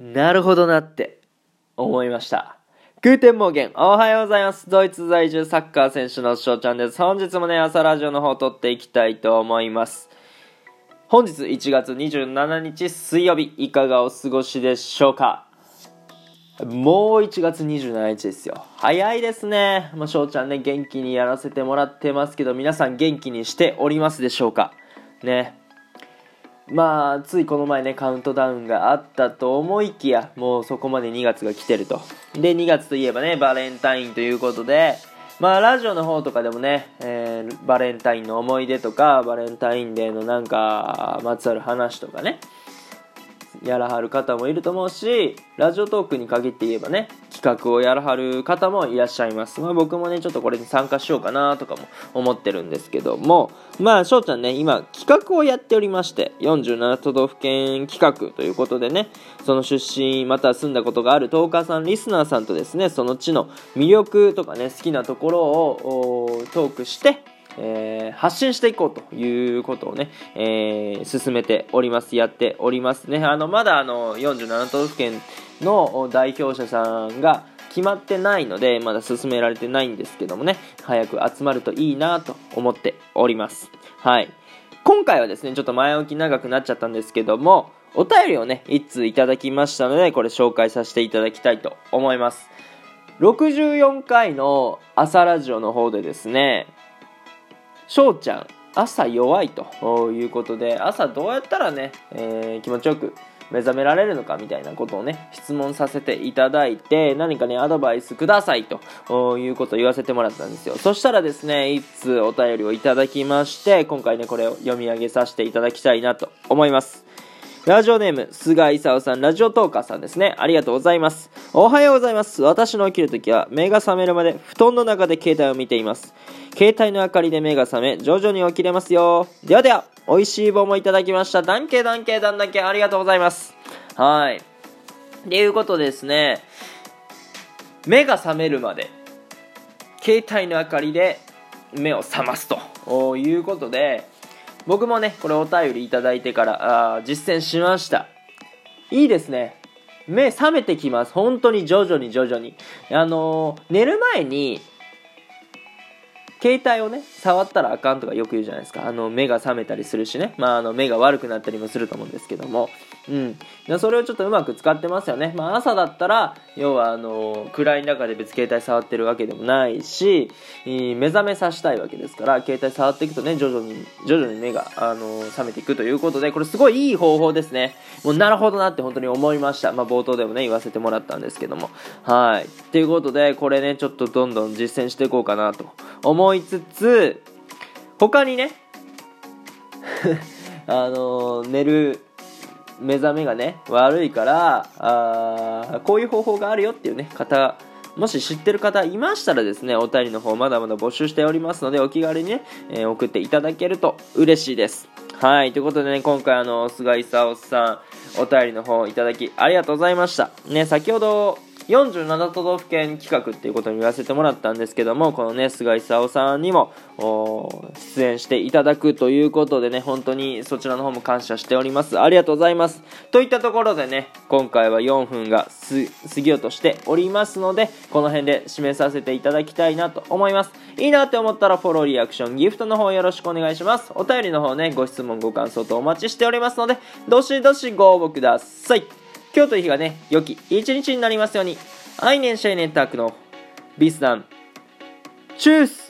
なるほどなって思いました。 Guten Morgen、おはようございます。ドイツ在住サッカー選手の翔ちゃんです。本日もね、朝ラジオの方録っていきたいと思います。本日1月27日水曜日、いかがお過ごしでしょうかもう1月27日ですよ。早いですね。もう翔ちゃんね、元気にやらせてもらってますけど、皆さん元気にしておりますでしょうかね。まあついこの前ねカウントダウンがあったと思いきやもうそこまで2月が来てると。で2月といえばねバレンタインということでまあラジオの方とかでもね、えーバレンタインの思い出とかバレンタインデーのなんかまつわる話とかねやらはる方もいると思うしラジオトークに限って言えばね企画をやらはる方もいらっしゃいます、まあ、僕もねちょっとこれに参加しようかなとかも思ってるんですけどもまあ翔ちゃんね今企画をやっておりまして47都道府県企画ということでねその出身または住んだことがあるトーカーさんリスナーさんとですねその地の魅力とかね好きなところをトークしてえー発信していこうということをね、えー進めておりますやっておりますね。あのまだあの47都道府県の代表者さんが決まってないのでまだ進められてないんですけどもね早く集まるといいなと思っております。はい。今回はですねちょっと前置き長くなっちゃったんですけどもお便りをね1通いただきましたのでこれ紹介させていただきたいと思います。64回の朝ラジオの方でですね翔ちゃん朝弱いということで朝どうやったらね、えー気持ちよく目覚められるのかみたいなことをね質問させていただいて何かねアドバイスくださいということを言わせてもらったんですよ。そしたらですねいつお便りをいただきまして今回ねこれを読み上げさせていただきたいなと思います。ラジオネーム、菅井勲さん、ラジオトーカーさんですね。ありがとうございます。おはようございます。私の起きるときは、目が覚めるまで布団の中で携帯を見ています。携帯の明かりで目が覚め、徐々に起きれますよ。ではでは、美味しい棒もいただきました。ダンケダンケダンだけありがとうございます。はい。っていうことでですね、目が覚めるまで、携帯の明かりで目を覚ますということで、僕もねこれお便りいただいてからああ実践しました。いいですね。目覚めてきます。本当に徐々に徐々に。あのー寝る前に携帯をね触ったらあかんとかよく言うじゃないですか。あの目が覚めたりするしね、まあ、あの目が悪くなったりもすると思うんですけども。うん。でそれをちょっとうまく使ってますよね、まあ、朝だったら要はあの暗い中で別携帯触ってるわけでもないし目覚めさせたいわけですから携帯触っていくとね徐々に徐々に目があの覚めていくということでこれすごいいい方法ですね。もうなるほどなって本当に思いました、まあ、冒頭でもね言わせてもらったんですけども。はい。ということでこれねちょっとどんどん実践していこうかなと思いいつつ他にね あの寝る目覚めがね悪いからあーこういう方法があるよっていうね方もし知ってる方いましたらですねお便りの方まだまだ募集しておりますのでお気軽にね、えー送っていただけると嬉しいです。はいということでね今回あの菅井沙織さんお便りの方いただきありがとうございました。ね先ほど47都道府県企画っていうことに言わせてもらったんですけどもこのね菅井沙織さんにも出演していただくということでね本当にそちらの方も感謝しております。ありがとうございます。といったところでね今回は4分が過ぎようとしておりますのでこの辺で締めさせていただきたいなと思います。いいなって思ったらフォローリアクションギフトの方よろしくお願いします。お便りの方ねご質問ご感想とお待ちしておりますのでどしどしご応募ください。今日という日がね良き一日になりますように。アイネンシェイネンタークのビスダン。チュース